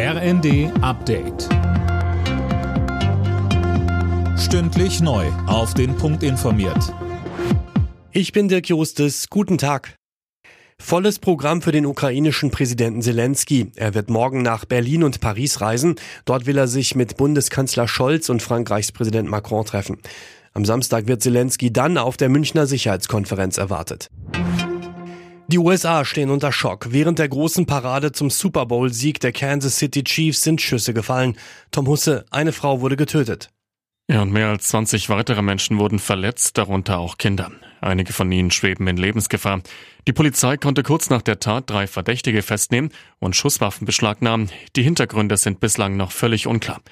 RND Update. Stündlich neu. Auf den Punkt informiert. Ich bin Dirk Jostes. Guten Tag. Volles Programm für den ukrainischen Präsidenten Zelensky. Er wird morgen nach Berlin und Paris reisen. Dort will er sich mit Bundeskanzler Scholz und Frankreichs Präsident Macron treffen. Am Samstag wird Zelensky dann auf der Münchner Sicherheitskonferenz erwartet. Die USA stehen unter Schock. Während der großen Parade zum Super Bowl-Sieg der Kansas City Chiefs sind Schüsse gefallen. Tom Husse, eine Frau wurde getötet. Ja, und mehr als 20 weitere Menschen wurden verletzt, darunter auch Kinder. Einige von ihnen schweben in Lebensgefahr. Die Polizei konnte kurz nach der Tat drei Verdächtige festnehmen und Schusswaffen beschlagnahmen. Die Hintergründe sind bislang noch völlig unklar.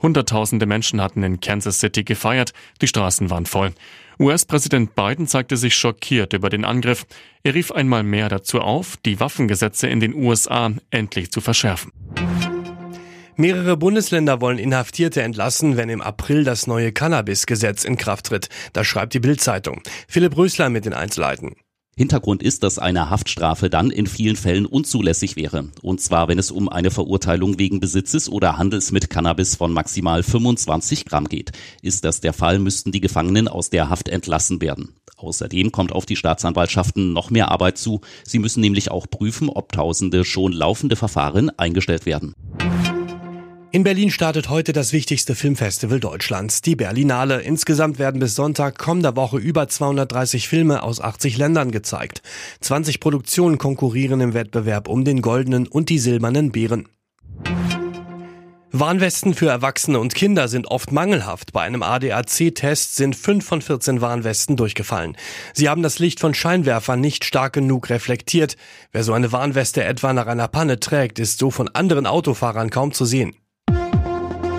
Hunderttausende Menschen hatten in Kansas City gefeiert, die Straßen waren voll. US-Präsident Biden zeigte sich schockiert über den Angriff. Er rief einmal mehr dazu auf, die Waffengesetze in den USA endlich zu verschärfen. Mehrere Bundesländer wollen Inhaftierte entlassen, wenn im April das neue Cannabis-Gesetz in Kraft tritt. Das schreibt die Bild-Zeitung. Philipp Rösler mit den Einzelheiten. Hintergrund ist, dass eine Haftstrafe dann in vielen Fällen unzulässig wäre. Und zwar, wenn es um eine Verurteilung wegen Besitzes oder Handels mit Cannabis von maximal 25 Gramm geht. Ist das der Fall, müssten die Gefangenen aus der Haft entlassen werden. Außerdem kommt auf die Staatsanwaltschaften noch mehr Arbeit zu. Sie müssen nämlich auch prüfen, ob tausende schon laufende Verfahren eingestellt werden. In Berlin startet heute das wichtigste Filmfestival Deutschlands, die Berlinale. Insgesamt werden bis Sonntag kommender Woche über 230 Filme aus 80 Ländern gezeigt. 20 Produktionen konkurrieren im Wettbewerb um den goldenen und die silbernen Beeren. Warnwesten für Erwachsene und Kinder sind oft mangelhaft. Bei einem ADAC-Test sind fünf von 14 Warnwesten durchgefallen. Sie haben das Licht von Scheinwerfern nicht stark genug reflektiert. Wer so eine Warnweste etwa nach einer Panne trägt, ist so von anderen Autofahrern kaum zu sehen.